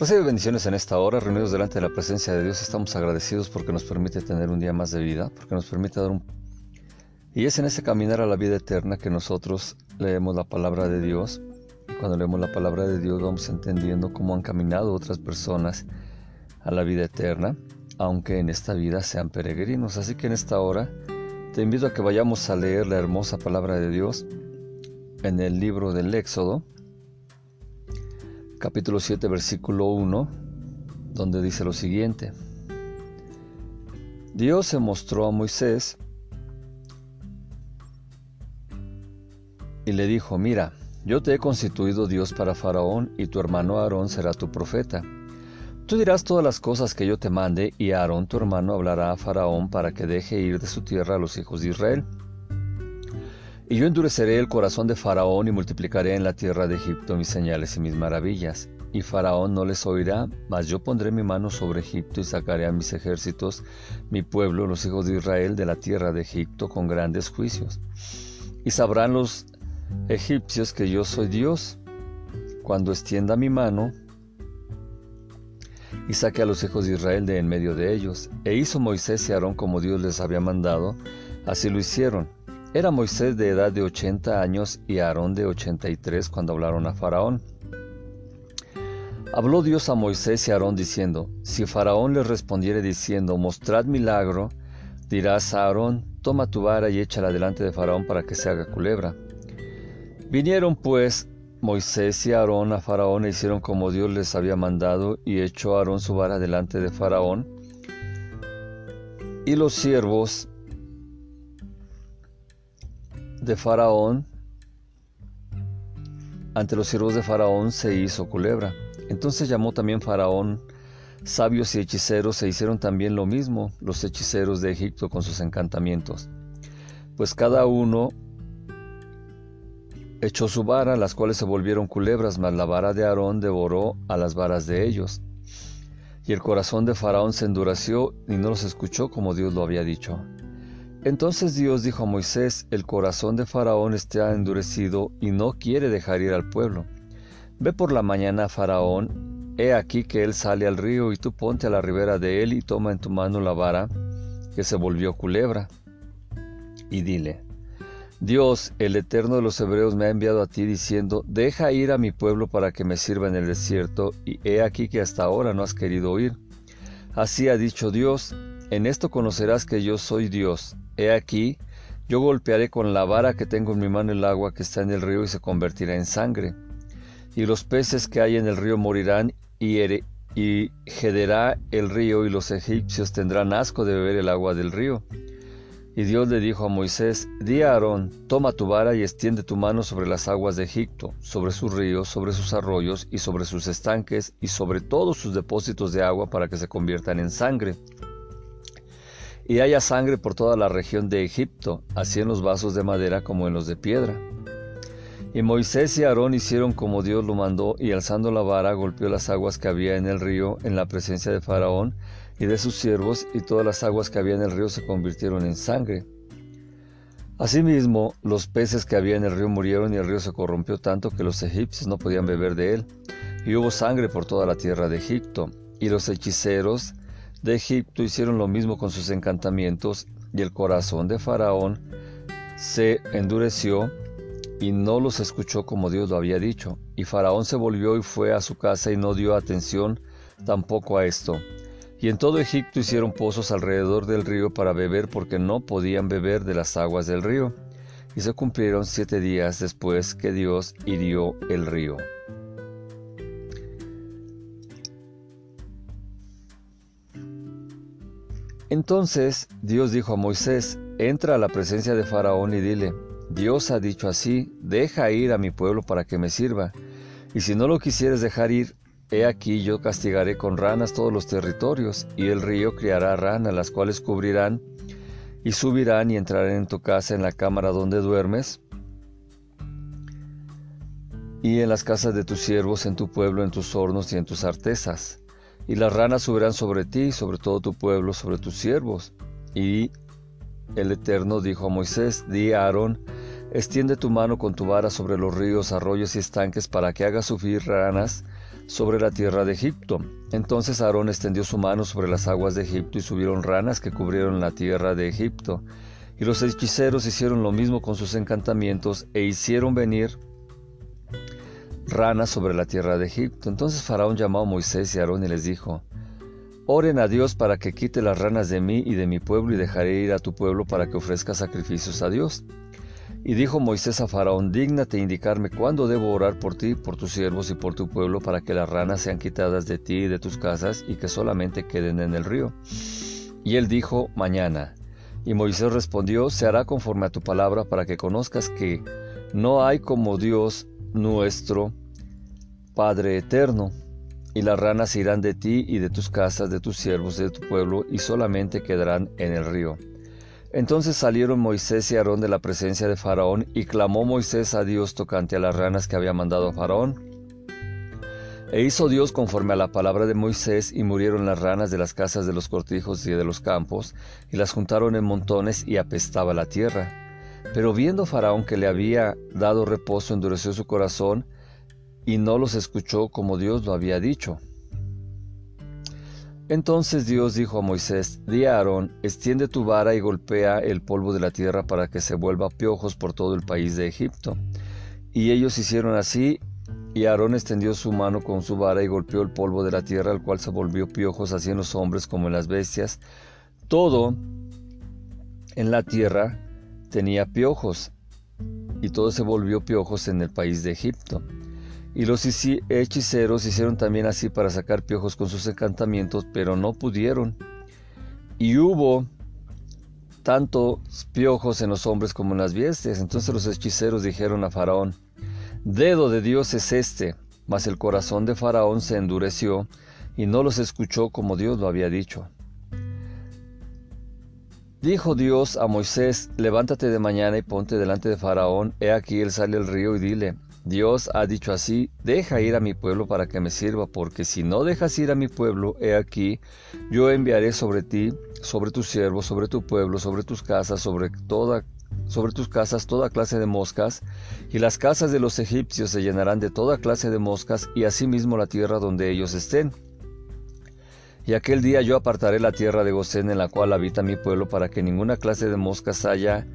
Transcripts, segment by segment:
Recibe bendiciones en esta hora, reunidos delante de la presencia de Dios. Estamos agradecidos porque nos permite tener un día más de vida, porque nos permite dar un... Y es en ese caminar a la vida eterna que nosotros leemos la palabra de Dios. Y cuando leemos la palabra de Dios vamos entendiendo cómo han caminado otras personas a la vida eterna, aunque en esta vida sean peregrinos. Así que en esta hora te invito a que vayamos a leer la hermosa palabra de Dios en el libro del Éxodo, capítulo 7, versículo 1, donde dice lo siguiente. Dios se mostró a Moisés y le dijo, mira, yo te he constituido Dios para Faraón y tu hermano Aarón será tu profeta. Tú dirás todas las cosas que yo te mande y Aarón tu hermano hablará a Faraón para que deje ir de su tierra a los hijos de Israel. Y yo endureceré el corazón de Faraón y multiplicaré en la tierra de Egipto mis señales y mis maravillas. Y Faraón no les oirá, mas yo pondré mi mano sobre Egipto y sacaré a mis ejércitos, mi pueblo, los hijos de Israel, de la tierra de Egipto con grandes juicios. Y sabrán los egipcios que yo soy Dios, cuando extienda mi mano y saque a los hijos de Israel de en medio de ellos. E hizo Moisés y Aarón como Dios les había mandado, así lo hicieron era Moisés de edad de 80 años y Aarón de 83 cuando hablaron a Faraón. Habló Dios a Moisés y Aarón diciendo, Si Faraón les respondiere diciendo, Mostrad milagro, dirás a Aarón, Toma tu vara y échala delante de Faraón para que se haga culebra. Vinieron pues Moisés y Aarón a Faraón e hicieron como Dios les había mandado y echó Aarón su vara delante de Faraón. Y los siervos de Faraón, ante los siervos de Faraón se hizo culebra. Entonces llamó también Faraón sabios y hechiceros se hicieron también lo mismo los hechiceros de Egipto con sus encantamientos. Pues cada uno echó su vara, las cuales se volvieron culebras, mas la vara de Aarón devoró a las varas de ellos. Y el corazón de Faraón se endureció y no los escuchó como Dios lo había dicho. Entonces Dios dijo a Moisés, el corazón de Faraón está endurecido y no quiere dejar ir al pueblo. Ve por la mañana a Faraón, he aquí que él sale al río y tú ponte a la ribera de él y toma en tu mano la vara que se volvió culebra. Y dile, Dios, el eterno de los hebreos, me ha enviado a ti diciendo, deja ir a mi pueblo para que me sirva en el desierto, y he aquí que hasta ahora no has querido oír. Así ha dicho Dios, en esto conocerás que yo soy Dios, He aquí, yo golpearé con la vara que tengo en mi mano el agua que está en el río y se convertirá en sangre. Y los peces que hay en el río morirán y, jederá el río y los egipcios tendrán asco de beber el agua del río. Y Dios le dijo a Moisés, di a Aarón, toma tu vara y extiende tu mano sobre las aguas de Egipto, sobre sus ríos, sobre sus arroyos y sobre sus estanques y sobre todos sus depósitos de agua para que se conviertan en sangre y haya sangre por toda la región de Egipto, así en los vasos de madera como en los de piedra. Y Moisés y Aarón hicieron como Dios lo mandó, y alzando la vara golpeó las aguas que había en el río en la presencia de Faraón y de sus siervos, y todas las aguas que había en el río se convirtieron en sangre. Asimismo, los peces que había en el río murieron y el río se corrompió tanto que los egipcios no podían beber de él, y hubo sangre por toda la tierra de Egipto, y los hechiceros de Egipto hicieron lo mismo con sus encantamientos, y el corazón de Faraón se endureció y no los escuchó como Dios lo había dicho. Y Faraón se volvió y fue a su casa y no dio atención tampoco a esto. Y en todo Egipto hicieron pozos alrededor del río para beber porque no podían beber de las aguas del río. Y se cumplieron siete días después que Dios hirió el río. Entonces Dios dijo a Moisés, entra a la presencia de Faraón y dile, Dios ha dicho así, deja ir a mi pueblo para que me sirva, y si no lo quisieres dejar ir, he aquí yo castigaré con ranas todos los territorios, y el río criará ranas, las cuales cubrirán, y subirán y entrarán en tu casa en la cámara donde duermes, y en las casas de tus siervos, en tu pueblo, en tus hornos y en tus artesas y las ranas subirán sobre ti, sobre todo tu pueblo, sobre tus siervos. Y el Eterno dijo a Moisés, di a Aarón, extiende tu mano con tu vara sobre los ríos, arroyos y estanques para que hagas subir ranas sobre la tierra de Egipto. Entonces Aarón extendió su mano sobre las aguas de Egipto y subieron ranas que cubrieron la tierra de Egipto. Y los hechiceros hicieron lo mismo con sus encantamientos e hicieron venir ranas sobre la tierra de Egipto. Entonces Faraón llamó a Moisés y Aarón y les dijo, Oren a Dios para que quite las ranas de mí y de mi pueblo y dejaré ir a tu pueblo para que ofrezca sacrificios a Dios. Y dijo Moisés a Faraón, dígnate indicarme cuándo debo orar por ti, por tus siervos y por tu pueblo, para que las ranas sean quitadas de ti y de tus casas y que solamente queden en el río. Y él dijo, mañana. Y Moisés respondió, se hará conforme a tu palabra para que conozcas que no hay como Dios nuestro, Padre eterno. Y las ranas irán de ti y de tus casas, de tus siervos de tu pueblo, y solamente quedarán en el río. Entonces salieron Moisés y Aarón de la presencia de Faraón, y clamó Moisés a Dios tocante a las ranas que había mandado Faraón. E hizo Dios conforme a la palabra de Moisés, y murieron las ranas de las casas de los cortijos y de los campos, y las juntaron en montones, y apestaba la tierra. Pero viendo Faraón que le había dado reposo, endureció su corazón, y no los escuchó como Dios lo había dicho. Entonces Dios dijo a Moisés, di a Aarón, extiende tu vara y golpea el polvo de la tierra para que se vuelva piojos por todo el país de Egipto. Y ellos hicieron así, y Aarón extendió su mano con su vara y golpeó el polvo de la tierra, al cual se volvió piojos así en los hombres como en las bestias. Todo en la tierra tenía piojos, y todo se volvió piojos en el país de Egipto. Y los hechiceros hicieron también así para sacar piojos con sus encantamientos, pero no pudieron. Y hubo tantos piojos en los hombres como en las bestias. Entonces los hechiceros dijeron a Faraón, Dedo de Dios es este. Mas el corazón de Faraón se endureció y no los escuchó como Dios lo había dicho. Dijo Dios a Moisés, levántate de mañana y ponte delante de Faraón, he aquí él sale al río y dile, Dios ha dicho así, deja ir a mi pueblo para que me sirva, porque si no dejas ir a mi pueblo, he aquí, yo enviaré sobre ti, sobre tus siervos, sobre tu pueblo, sobre tus casas, sobre toda sobre tus casas toda clase de moscas, y las casas de los egipcios se llenarán de toda clase de moscas, y asimismo la tierra donde ellos estén. Y aquel día yo apartaré la tierra de Gosén en la cual habita mi pueblo, para que ninguna clase de moscas haya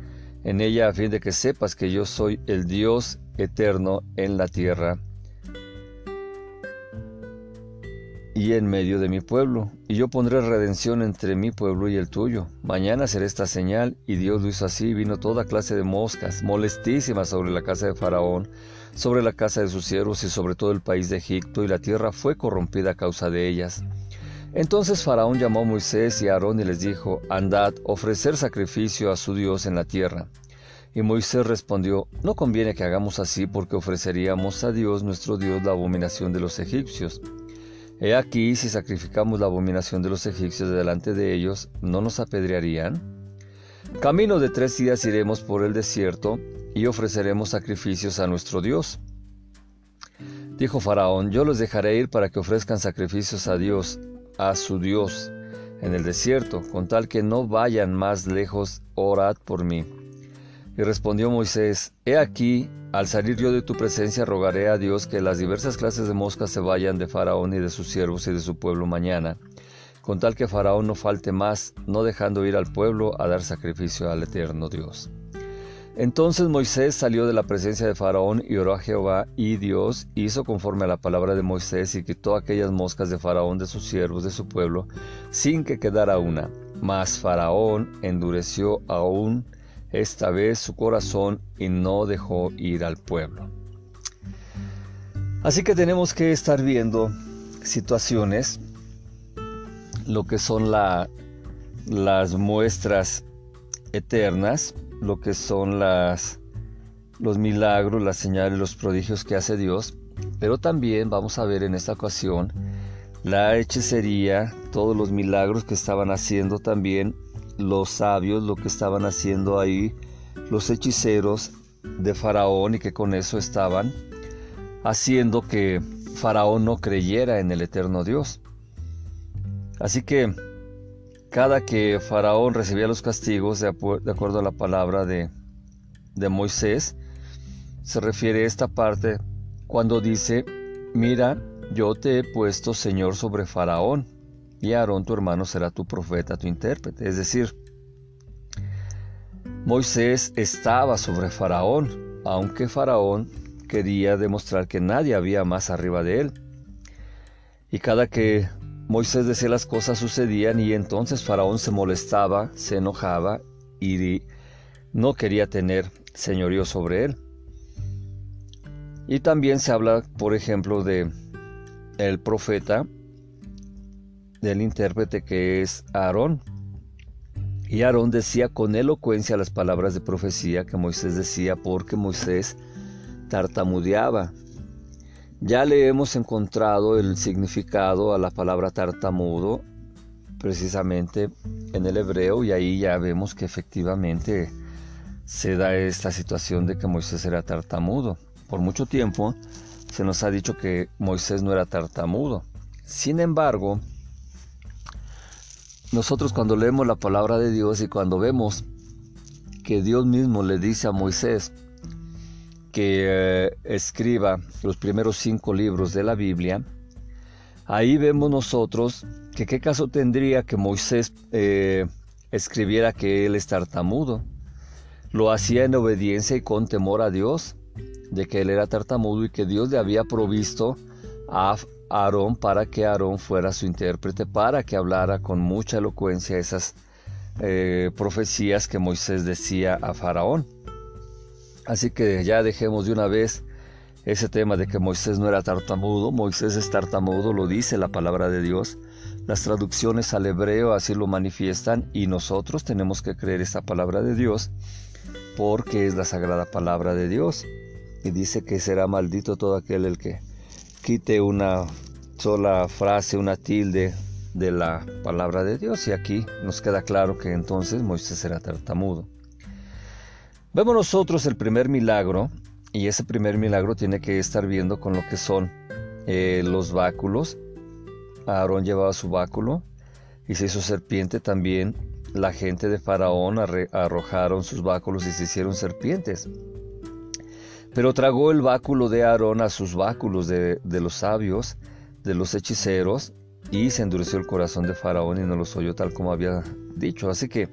en ella a fin de que sepas que yo soy el Dios eterno en la tierra y en medio de mi pueblo, y yo pondré redención entre mi pueblo y el tuyo. Mañana será esta señal, y Dios lo hizo así, vino toda clase de moscas, molestísimas sobre la casa de Faraón, sobre la casa de sus siervos y sobre todo el país de Egipto, y la tierra fue corrompida a causa de ellas. Entonces Faraón llamó a Moisés y a Aarón y les dijo, Andad, ofrecer sacrificio a su Dios en la tierra. Y Moisés respondió, No conviene que hagamos así porque ofreceríamos a Dios nuestro Dios la abominación de los egipcios. He aquí, si sacrificamos la abominación de los egipcios delante de ellos, ¿no nos apedrearían? Camino de tres días iremos por el desierto y ofreceremos sacrificios a nuestro Dios. Dijo Faraón, yo los dejaré ir para que ofrezcan sacrificios a Dios, a su Dios en el desierto, con tal que no vayan más lejos, orad por mí. Y respondió Moisés, He aquí, al salir yo de tu presencia, rogaré a Dios que las diversas clases de moscas se vayan de Faraón y de sus siervos y de su pueblo mañana, con tal que Faraón no falte más, no dejando ir al pueblo a dar sacrificio al eterno Dios. Entonces Moisés salió de la presencia de Faraón y oró a Jehová, y Dios hizo conforme a la palabra de Moisés y quitó aquellas moscas de Faraón de sus siervos, de su pueblo, sin que quedara una. Mas Faraón endureció aún esta vez su corazón y no dejó ir al pueblo. Así que tenemos que estar viendo situaciones, lo que son las muestras eternas, lo que son las, los milagros, las señales, los prodigios que hace Dios, pero también vamos a ver en esta ocasión la hechicería, todos los milagros que estaban haciendo también los sabios, lo que estaban haciendo ahí los hechiceros de Faraón y que con eso estaban haciendo que Faraón no creyera en el eterno Dios. Así que cada que Faraón recibía los castigos, de, acuerdo a la palabra de, de Moisés, se refiere a esta parte cuando dice, mira, yo te he puesto Señor sobre Faraón, y tu hermano será tu profeta, tu intérprete. Es decir, Moisés estaba sobre Faraón, aunque Faraón quería demostrar que nadie había más arriba de él. Y cada que Moisés decía las cosas sucedían y entonces Faraón se molestaba, se enojaba y no quería tener señorío sobre él. Y también se habla, por ejemplo, de el profeta, del intérprete que es Aarón. Y Aarón decía con elocuencia las palabras de profecía que Moisés decía porque Moisés tartamudeaba. Ya le hemos encontrado el significado a la palabra tartamudo precisamente en el hebreo y ahí ya vemos que efectivamente se da esta situación de que Moisés era tartamudo. Por mucho tiempo se nos ha dicho que Moisés no era tartamudo. Sin embargo, nosotros cuando leemos la palabra de Dios y cuando vemos que Dios mismo le dice a Moisés que eh, escriba los primeros cinco libros de la Biblia, ahí vemos nosotros que qué caso tendría que Moisés eh, escribiera que él es tartamudo. Lo hacía en obediencia y con temor a Dios de que él era tartamudo y que Dios le había provisto a Aarón para que Aarón fuera su intérprete, para que hablara con mucha elocuencia esas eh, profecías que Moisés decía a Faraón. Así que ya dejemos de una vez ese tema de que Moisés no era tartamudo. Moisés es tartamudo, lo dice la palabra de Dios. Las traducciones al hebreo así lo manifiestan y nosotros tenemos que creer esa palabra de Dios porque es la sagrada palabra de Dios y dice que será maldito todo aquel el que quite una sola frase, una tilde de la palabra de Dios. Y aquí nos queda claro que entonces Moisés era tartamudo. Vemos nosotros el primer milagro, y ese primer milagro tiene que estar viendo con lo que son eh, los báculos. Aarón llevaba su báculo y se hizo serpiente también. La gente de Faraón arrojaron sus báculos y se hicieron serpientes. Pero tragó el báculo de Aarón a sus báculos de, los sabios, de los hechiceros, y se endureció el corazón de Faraón y no los oyó tal como había dicho. Así que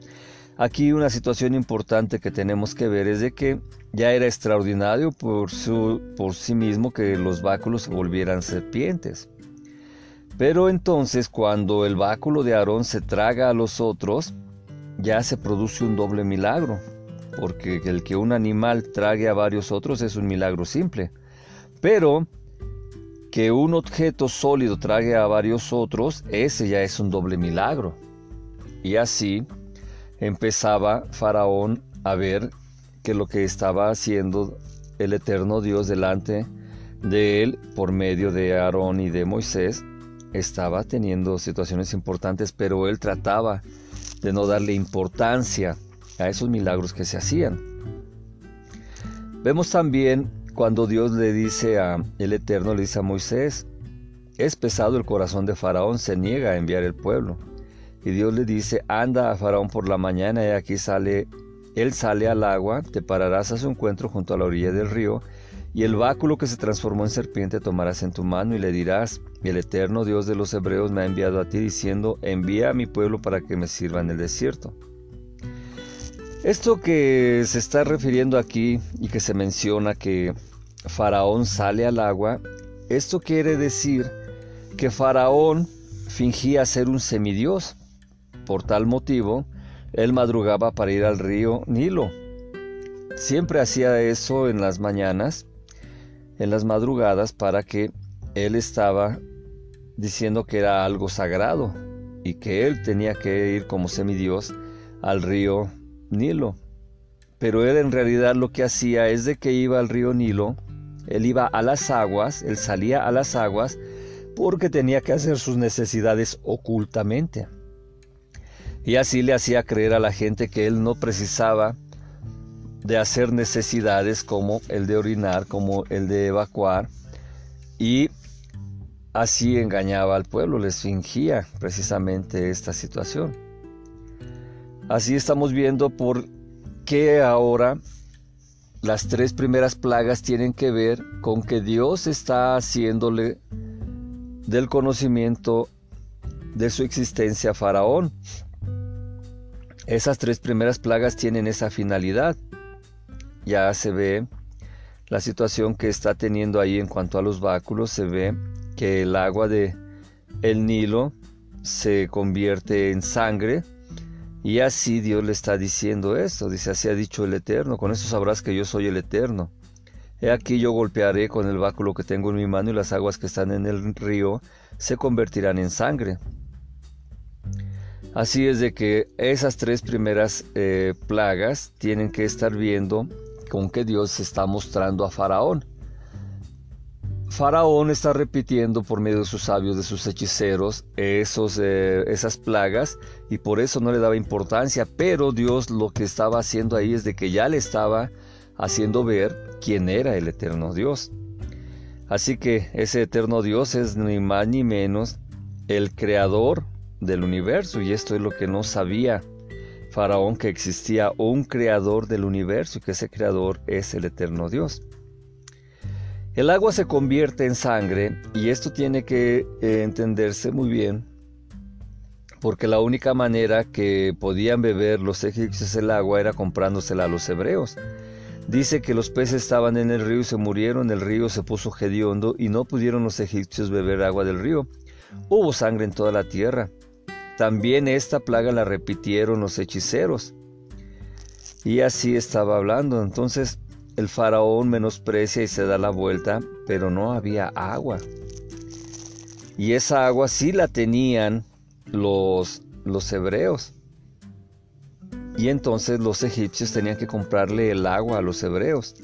aquí una situación importante que tenemos que ver es de que ya era extraordinario por, su, por sí mismo que los báculos se volvieran serpientes. Pero entonces cuando el báculo de Aarón se traga a los otros, ya se produce un doble milagro porque el que un animal trague a varios otros es un milagro simple. Pero que un objeto sólido trague a varios otros, ese ya es un doble milagro. Y así empezaba Faraón a ver que lo que estaba haciendo el eterno Dios delante de él por medio de Aarón y de Moisés estaba teniendo situaciones importantes, pero él trataba de no darle importancia a esos milagros que se hacían. Vemos también cuando Dios le dice a el Eterno, le dice a Moisés, es pesado el corazón de Faraón, se niega a enviar el pueblo. Y Dios le dice, anda a Faraón por la mañana y aquí sale, él sale al agua, te pararás a su encuentro junto a la orilla del río, y el báculo que se transformó en serpiente tomarás en tu mano y le dirás, el eterno Dios de los hebreos me ha enviado a ti diciendo, envía a mi pueblo para que me sirva en el desierto. Esto que se está refiriendo aquí y que se menciona que Faraón sale al agua, esto quiere decir que Faraón fingía ser un semidios. Por tal motivo, él madrugaba para ir al río Nilo. Siempre hacía eso en las mañanas, en las madrugadas, para que él estaba diciendo que era algo sagrado y que él tenía que ir como semidios al río Nilo. Pero él en realidad lo que hacía es de que iba al río Nilo, él iba a las aguas, él salía a las aguas porque tenía que hacer sus necesidades ocultamente. Y así le hacía creer a la gente que él no precisaba de hacer necesidades como el de orinar, como el de evacuar, y así engañaba al pueblo, les fingía precisamente esta situación. Así estamos viendo por qué ahora las tres primeras plagas tienen que ver con que Dios está haciéndole del conocimiento de su existencia Faraón. Esas tres primeras plagas tienen esa finalidad. Ya se ve la situación que está teniendo ahí en cuanto a los báculos, se ve que el agua de el Nilo se convierte en sangre y así Dios le está diciendo esto, dice así ha dicho el Eterno, con eso sabrás que yo soy el Eterno. He aquí yo golpearé con el báculo que tengo en mi mano y las aguas que están en el río se convertirán en sangre. Así es de que esas tres primeras eh, plagas tienen que estar viendo con que Dios está mostrando a Faraón. Faraón está repitiendo por medio de sus sabios, de sus hechiceros, esos, eh, esas plagas y por eso no le daba importancia, pero Dios lo que estaba haciendo ahí es de que ya le estaba haciendo ver quién era el eterno Dios. Así que ese eterno Dios es ni más ni menos el creador del universo y esto es lo que no sabía Faraón que existía un creador del universo y que ese creador es el eterno Dios. El agua se convierte en sangre y esto tiene que eh, entenderse muy bien porque la única manera que podían beber los egipcios el agua era comprándosela a los hebreos. Dice que los peces estaban en el río y se murieron, el río se puso hediondo y no pudieron los egipcios beber agua del río. Hubo sangre en toda la tierra. También esta plaga la repitieron los hechiceros. Y así estaba hablando. Entonces el faraón menosprecia y se da la vuelta, pero no había agua. Y esa agua sí la tenían los, los hebreos. Y entonces los egipcios tenían que comprarle el agua a los hebreos.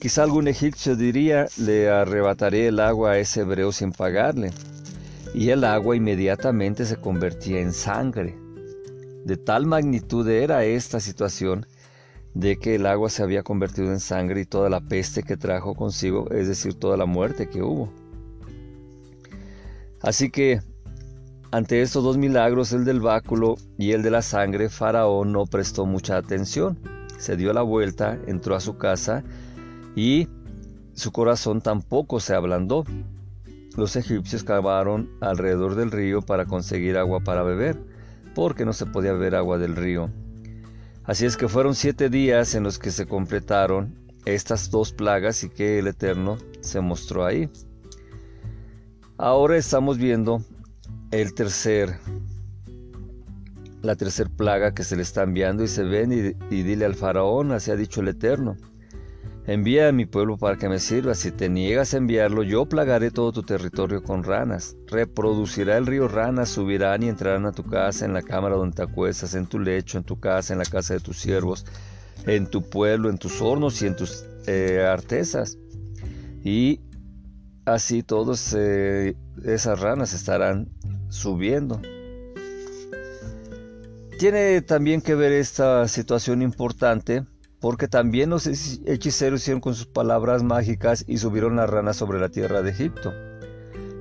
Quizá algún egipcio diría, le arrebataré el agua a ese hebreo sin pagarle. Y el agua inmediatamente se convertía en sangre. De tal magnitud era esta situación de que el agua se había convertido en sangre y toda la peste que trajo consigo, es decir, toda la muerte que hubo. Así que ante estos dos milagros, el del báculo y el de la sangre, Faraón no prestó mucha atención. Se dio la vuelta, entró a su casa y su corazón tampoco se ablandó. Los egipcios cavaron alrededor del río para conseguir agua para beber, porque no se podía beber agua del río. Así es que fueron siete días en los que se completaron estas dos plagas y que el Eterno se mostró ahí. Ahora estamos viendo el tercer, la tercer plaga que se le está enviando y se ven y, y dile al faraón, así ha dicho el Eterno, Envía a mi pueblo para que me sirva. Si te niegas a enviarlo, yo plagaré todo tu territorio con ranas. Reproducirá el río ranas, subirán y entrarán a tu casa, en la cámara donde te acuestas, en tu lecho, en tu casa, en la casa de tus siervos, en tu pueblo, en tus hornos y en tus eh, artesas. Y así todas eh, esas ranas estarán subiendo. Tiene también que ver esta situación importante porque también los hechiceros hicieron con sus palabras mágicas y subieron las ranas sobre la tierra de Egipto.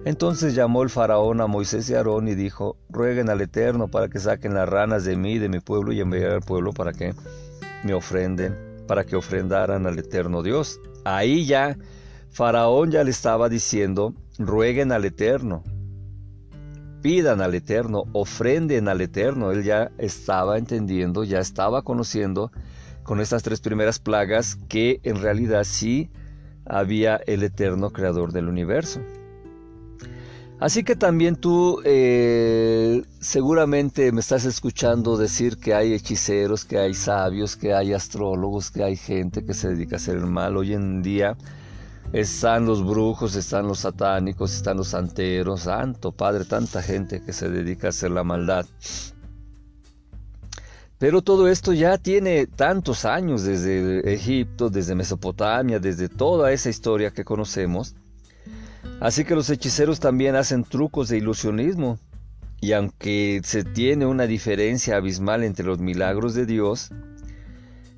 Entonces llamó el faraón a Moisés y Aarón y dijo, rueguen al Eterno para que saquen las ranas de mí de mi pueblo y envíen al pueblo para que me ofrenden, para que ofrendaran al Eterno Dios. Ahí ya Faraón ya le estaba diciendo, rueguen al Eterno, pidan al Eterno, ofrenden al Eterno. Él ya estaba entendiendo, ya estaba conociendo con estas tres primeras plagas que en realidad sí había el eterno creador del universo. Así que también tú eh, seguramente me estás escuchando decir que hay hechiceros, que hay sabios, que hay astrólogos, que hay gente que se dedica a hacer el mal. Hoy en día están los brujos, están los satánicos, están los santeros, santo Padre, tanta gente que se dedica a hacer la maldad. Pero todo esto ya tiene tantos años desde Egipto, desde Mesopotamia, desde toda esa historia que conocemos. Así que los hechiceros también hacen trucos de ilusionismo. Y aunque se tiene una diferencia abismal entre los milagros de Dios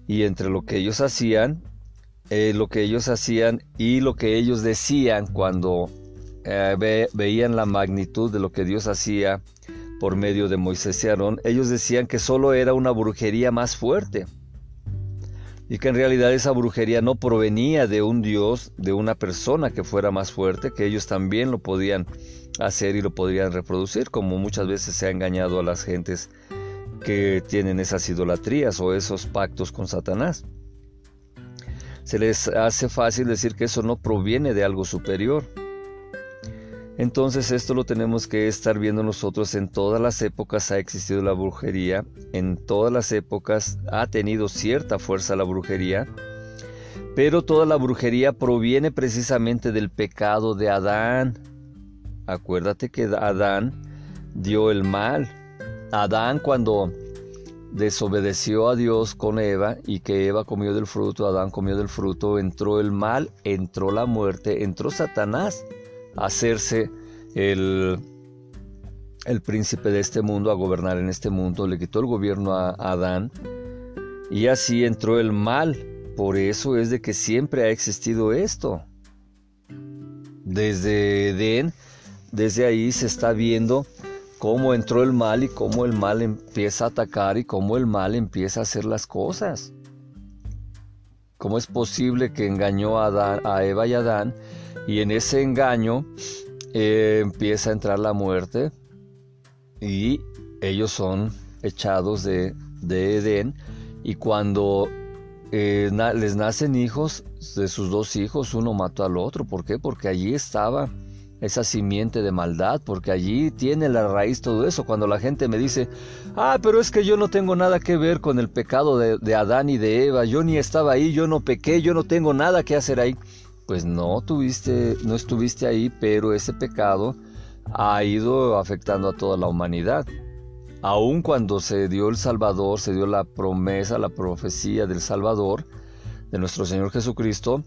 y entre lo que ellos hacían, eh, lo que ellos hacían y lo que ellos decían cuando eh, veían la magnitud de lo que Dios hacía por medio de Moisés y Aarón, ellos decían que solo era una brujería más fuerte y que en realidad esa brujería no provenía de un dios, de una persona que fuera más fuerte, que ellos también lo podían hacer y lo podrían reproducir, como muchas veces se ha engañado a las gentes que tienen esas idolatrías o esos pactos con Satanás. Se les hace fácil decir que eso no proviene de algo superior. Entonces esto lo tenemos que estar viendo nosotros. En todas las épocas ha existido la brujería, en todas las épocas ha tenido cierta fuerza la brujería, pero toda la brujería proviene precisamente del pecado de Adán. Acuérdate que Adán dio el mal. Adán cuando desobedeció a Dios con Eva y que Eva comió del fruto, Adán comió del fruto, entró el mal, entró la muerte, entró Satanás hacerse el, el príncipe de este mundo, a gobernar en este mundo, le quitó el gobierno a Adán y así entró el mal. Por eso es de que siempre ha existido esto. Desde Edén, desde ahí se está viendo cómo entró el mal y cómo el mal empieza a atacar y cómo el mal empieza a hacer las cosas. ¿Cómo es posible que engañó a, Adán, a Eva y Adán y en ese engaño eh, empieza a entrar la muerte y ellos son echados de, Edén y cuando eh, les nacen hijos de sus dos hijos, uno mató al otro. ¿Por qué? Porque allí estaba esa simiente de maldad, porque allí tiene la raíz todo eso. Cuando la gente me dice, ah, pero es que yo no tengo nada que ver con el pecado de, de Adán y de Eva, yo ni estaba ahí, yo no pequé, yo no tengo nada que hacer ahí pues no tuviste, no estuviste ahí, pero ese pecado ha ido afectando a toda la humanidad. Aun cuando se dio el Salvador, se dio la promesa, la profecía del Salvador, de nuestro Señor Jesucristo,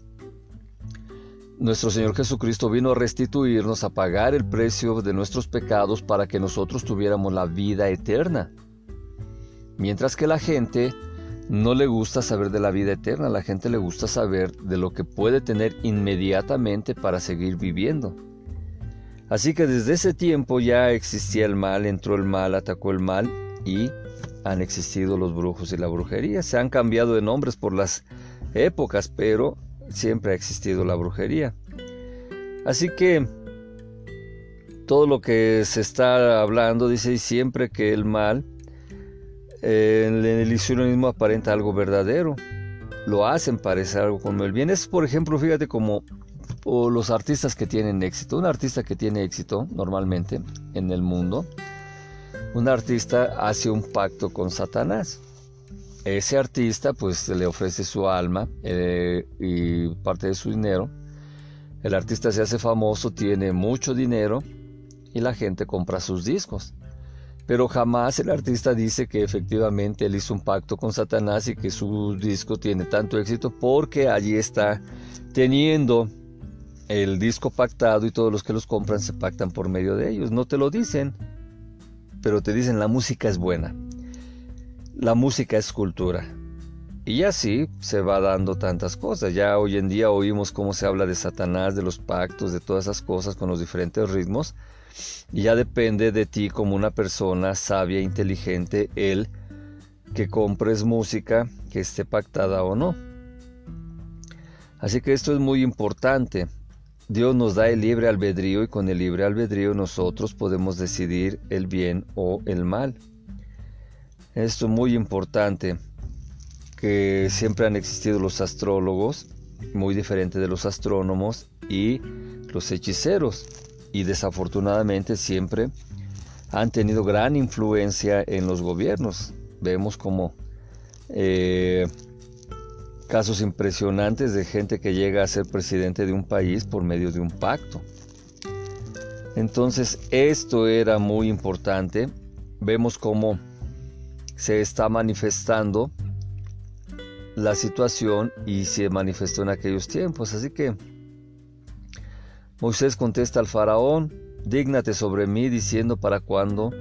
nuestro Señor Jesucristo vino a restituirnos, a pagar el precio de nuestros pecados para que nosotros tuviéramos la vida eterna. Mientras que la gente no le gusta saber de la vida eterna, a la gente le gusta saber de lo que puede tener inmediatamente para seguir viviendo. Así que desde ese tiempo ya existía el mal, entró el mal, atacó el mal y han existido los brujos y la brujería. Se han cambiado de nombres por las épocas, pero siempre ha existido la brujería. Así que todo lo que se está hablando dice siempre que el mal en el ilusionismo aparenta algo verdadero, lo hacen parecer algo como el bien. Es, por ejemplo, fíjate como los artistas que tienen éxito. Un artista que tiene éxito normalmente en el mundo, un artista hace un pacto con Satanás. Ese artista pues le ofrece su alma eh, y parte de su dinero. El artista se hace famoso, tiene mucho dinero y la gente compra sus discos pero jamás el artista dice que efectivamente él hizo un pacto con Satanás y que su disco tiene tanto éxito porque allí está teniendo el disco pactado y todos los que los compran se pactan por medio de ellos. No te lo dicen, pero te dicen la música es buena. La música es cultura. Y así se va dando tantas cosas. Ya hoy en día oímos cómo se habla de Satanás, de los pactos, de todas esas cosas con los diferentes ritmos. Y ya depende de ti como una persona sabia e inteligente el que compres música que esté pactada o no. Así que esto es muy importante. Dios nos da el libre albedrío y con el libre albedrío nosotros podemos decidir el bien o el mal. Esto es muy importante, que siempre han existido los astrólogos, muy diferente de los astrónomos y los hechiceros y desafortunadamente siempre han tenido gran influencia en los gobiernos. Vemos como eh, casos impresionantes de gente que llega a ser presidente de un país por medio de un pacto. Entonces esto era muy importante. Vemos cómo se está manifestando la situación y se manifestó en aquellos tiempos. Así que Moisés contesta al faraón, dígnate sobre mí diciendo para cuándo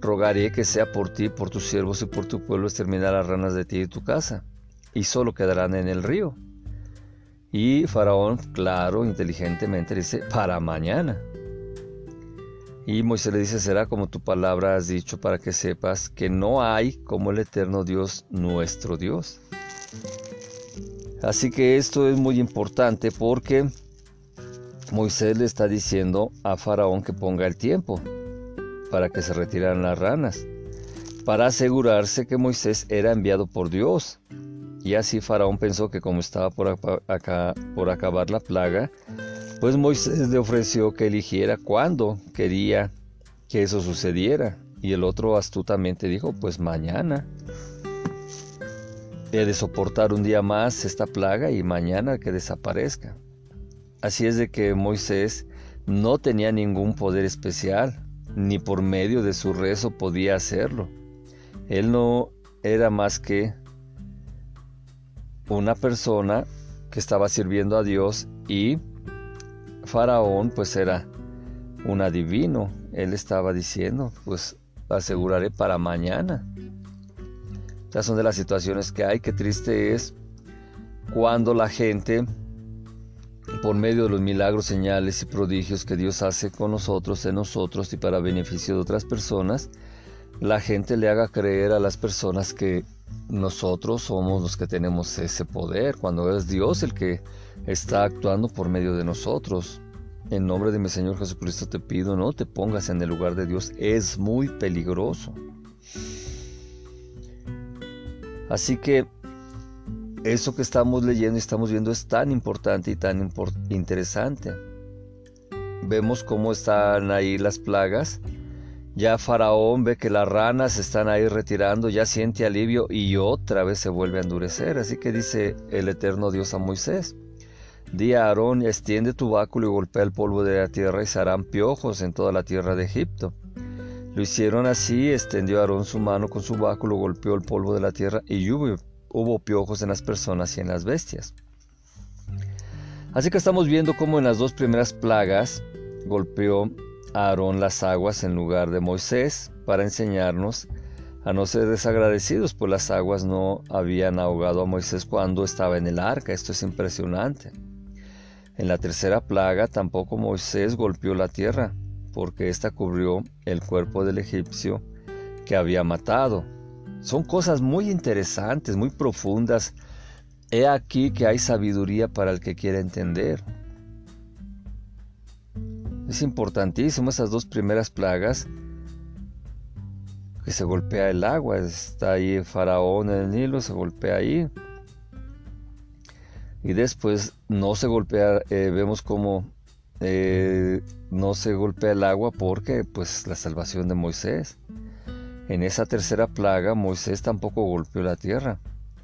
rogaré que sea por ti, por tus siervos y por tu pueblo exterminar las ranas de ti y tu casa, y solo quedarán en el río. Y Faraón, claro, inteligentemente dice, para mañana. Y Moisés le dice, será como tu palabra has dicho para que sepas que no hay como el eterno Dios, nuestro Dios. Así que esto es muy importante porque Moisés le está diciendo a Faraón que ponga el tiempo para que se retiraran las ranas, para asegurarse que Moisés era enviado por Dios. Y así Faraón pensó que como estaba por, acá, por acabar la plaga, pues Moisés le ofreció que eligiera cuándo quería que eso sucediera. Y el otro astutamente dijo, pues mañana. He de soportar un día más esta plaga y mañana que desaparezca. Así es de que Moisés no tenía ningún poder especial, ni por medio de su rezo podía hacerlo. Él no era más que una persona que estaba sirviendo a Dios y Faraón pues era un adivino. Él estaba diciendo, pues aseguraré para mañana. Estas son de las situaciones que hay. Qué triste es cuando la gente por medio de los milagros, señales y prodigios que Dios hace con nosotros, en nosotros y para beneficio de otras personas, la gente le haga creer a las personas que nosotros somos los que tenemos ese poder, cuando es Dios el que está actuando por medio de nosotros. En nombre de mi Señor Jesucristo te pido, no te pongas en el lugar de Dios, es muy peligroso. Así que eso que estamos leyendo y estamos viendo es tan importante y tan interesante. Vemos cómo están ahí las plagas. Ya Faraón ve que las ranas están ahí retirando, ya siente alivio y otra vez se vuelve a endurecer. Así que dice el eterno Dios a Moisés, di a Aarón, extiende tu báculo y golpea el polvo de la tierra y se harán piojos en toda la tierra de Egipto. Lo hicieron así, extendió Aarón su mano con su báculo, golpeó el polvo de la tierra y hubo hubo piojos en las personas y en las bestias. Así que estamos viendo cómo en las dos primeras plagas golpeó a Aarón las aguas en lugar de Moisés para enseñarnos a no ser desagradecidos, pues las aguas no habían ahogado a Moisés cuando estaba en el arca. Esto es impresionante. En la tercera plaga tampoco Moisés golpeó la tierra, porque ésta cubrió el cuerpo del egipcio que había matado. Son cosas muy interesantes, muy profundas. He aquí que hay sabiduría para el que quiera entender. Es importantísimo esas dos primeras plagas que se golpea el agua. Está ahí el faraón en el Nilo, se golpea ahí. Y después no se golpea, eh, vemos como eh, no se golpea el agua porque pues la salvación de Moisés. En esa tercera plaga Moisés tampoco golpeó la tierra,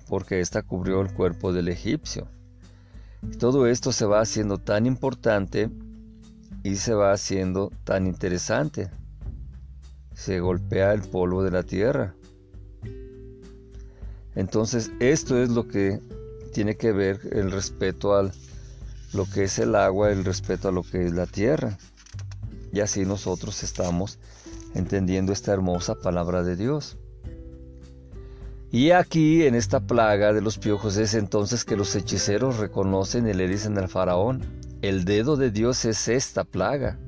porque ésta cubrió el cuerpo del egipcio. todo esto se va haciendo tan importante y se va haciendo tan interesante. Se golpea el polvo de la tierra. Entonces esto es lo que tiene que ver el respeto a lo que es el agua, el respeto a lo que es la tierra. Y así nosotros estamos entendiendo esta hermosa palabra de Dios. Y aquí en esta plaga de los piojos es entonces que los hechiceros reconocen y le dicen al faraón, el dedo de Dios es esta plaga.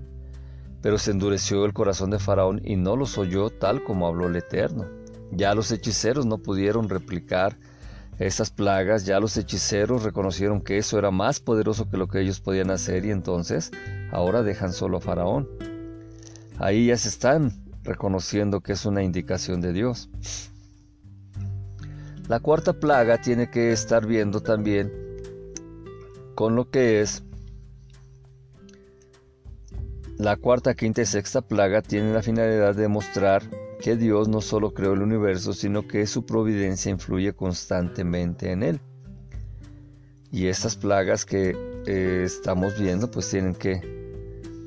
Pero se endureció el corazón de faraón y no los oyó tal como habló el Eterno. Ya los hechiceros no pudieron replicar estas plagas, ya los hechiceros reconocieron que eso era más poderoso que lo que ellos podían hacer y entonces ahora dejan solo a faraón. Ahí ya se están reconociendo que es una indicación de Dios. La cuarta plaga tiene que estar viendo también con lo que es la cuarta, quinta y sexta plaga tiene la finalidad de mostrar que Dios no solo creó el universo, sino que su providencia influye constantemente en él. Y estas plagas que eh, estamos viendo pues tienen que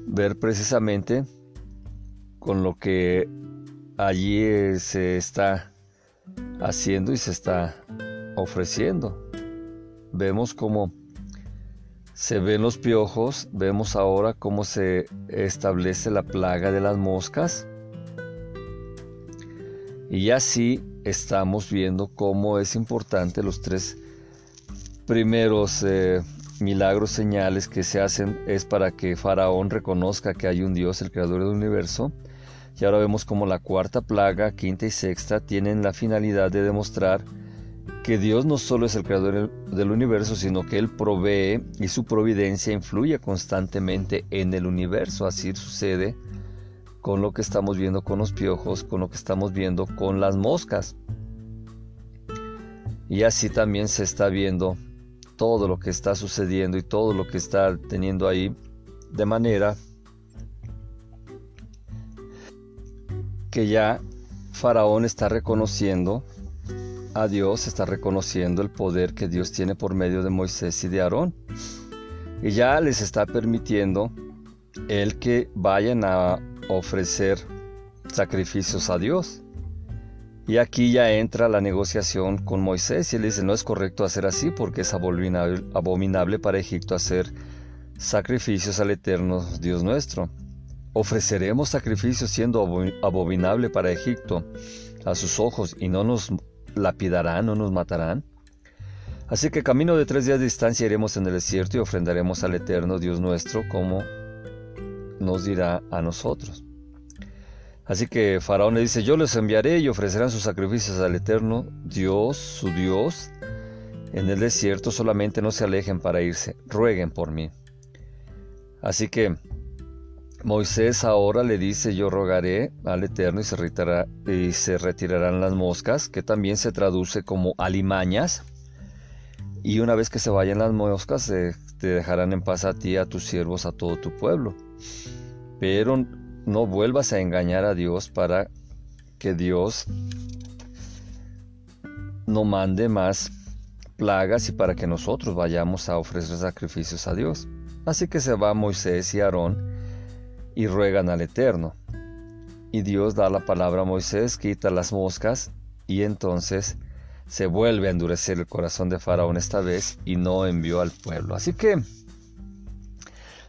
ver precisamente con lo que allí eh, se está haciendo y se está ofreciendo. Vemos cómo se ven los piojos, vemos ahora cómo se establece la plaga de las moscas. Y así estamos viendo cómo es importante los tres primeros eh, milagros, señales que se hacen es para que Faraón reconozca que hay un Dios, el creador del universo, y ahora vemos como la cuarta plaga, quinta y sexta tienen la finalidad de demostrar que Dios no solo es el creador del universo, sino que Él provee y su providencia influye constantemente en el universo. Así sucede con lo que estamos viendo con los piojos, con lo que estamos viendo con las moscas. Y así también se está viendo todo lo que está sucediendo y todo lo que está teniendo ahí de manera que ya Faraón está reconociendo a Dios, está reconociendo el poder que Dios tiene por medio de Moisés y de Aarón. Y ya les está permitiendo el que vayan a ofrecer sacrificios a Dios. Y aquí ya entra la negociación con Moisés y él dice, no es correcto hacer así porque es abominable, abominable para Egipto hacer sacrificios al eterno Dios nuestro. Ofreceremos sacrificios siendo abominable para Egipto a sus ojos y no nos lapidarán, no nos matarán. Así que camino de tres días de distancia iremos en el desierto y ofrendaremos al eterno Dios nuestro como nos dirá a nosotros. Así que Faraón le dice, yo les enviaré y ofrecerán sus sacrificios al eterno Dios, su Dios, en el desierto, solamente no se alejen para irse, rueguen por mí. Así que Moisés ahora le dice, yo rogaré al Eterno y se, retirarán las moscas, que también se traduce como alimañas. Y una vez que se vayan las moscas, te dejarán en paz a ti, a tus siervos, a todo tu pueblo. Pero no vuelvas a engañar a Dios para que Dios no mande más plagas y para que nosotros vayamos a ofrecer sacrificios a Dios. Así que se va Moisés y Aarón y ruegan al Eterno. Y Dios da la palabra a Moisés, quita las moscas y entonces se vuelve a endurecer el corazón de Faraón esta vez y no envió al pueblo. Así que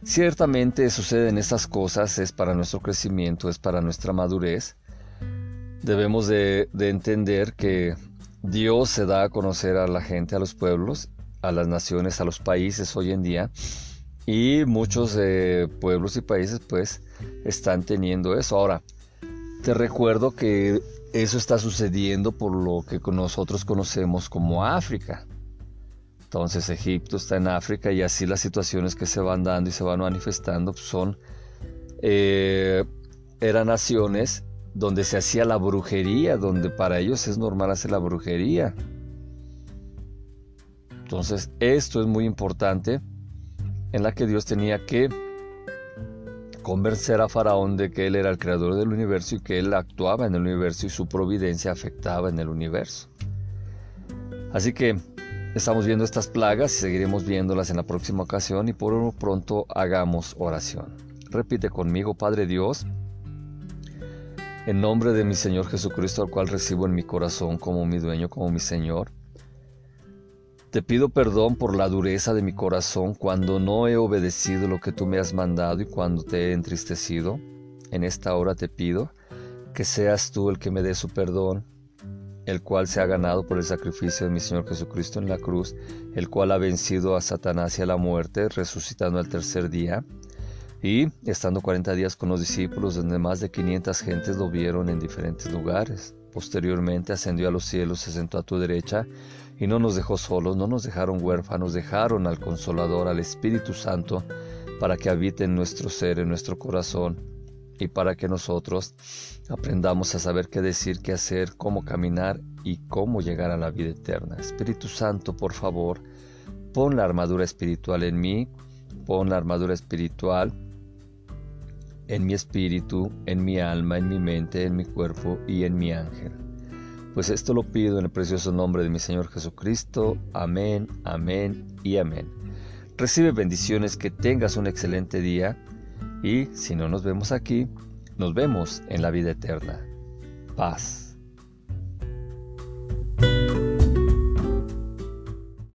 Ciertamente suceden estas cosas, es para nuestro crecimiento, es para nuestra madurez. Debemos de, entender que Dios se da a conocer a la gente, a los pueblos, a las naciones, a los países hoy en día. Y muchos eh, pueblos y países pues están teniendo eso. Ahora, te recuerdo que eso está sucediendo por lo que nosotros conocemos como África. Entonces Egipto está en África y así las situaciones que se van dando y se van manifestando son, eh, eran naciones donde se hacía la brujería, donde para ellos es normal hacer la brujería. Entonces esto es muy importante en la que Dios tenía que convencer a Faraón de que él era el creador del universo y que él actuaba en el universo y su providencia afectaba en el universo. Así que Estamos viendo estas plagas y seguiremos viéndolas en la próxima ocasión y por lo pronto hagamos oración. Repite conmigo, Padre Dios, en nombre de mi Señor Jesucristo, al cual recibo en mi corazón como mi dueño, como mi Señor. Te pido perdón por la dureza de mi corazón cuando no he obedecido lo que tú me has mandado y cuando te he entristecido. En esta hora te pido que seas tú el que me dé su perdón el cual se ha ganado por el sacrificio de mi Señor Jesucristo en la cruz, el cual ha vencido a Satanás y a la muerte, resucitando al tercer día. Y estando 40 días con los discípulos, donde más de 500 gentes lo vieron en diferentes lugares. Posteriormente ascendió a los cielos, se sentó a tu derecha y no nos dejó solos, no nos dejaron huérfanos, dejaron al Consolador, al Espíritu Santo, para que habite en nuestro ser, en nuestro corazón y para que nosotros aprendamos a saber qué decir, qué hacer, cómo caminar y cómo llegar a la vida eterna. Espíritu Santo, por favor, pon la armadura espiritual en mí, pon la armadura espiritual en mi espíritu, en mi alma, en mi mente, en mi cuerpo y en mi ángel. Pues esto lo pido en el precioso nombre de mi Señor Jesucristo. Amén, amén y amén. Recibe bendiciones, que tengas un excelente día y si no nos vemos aquí, nos vemos en la vida eterna. Paz.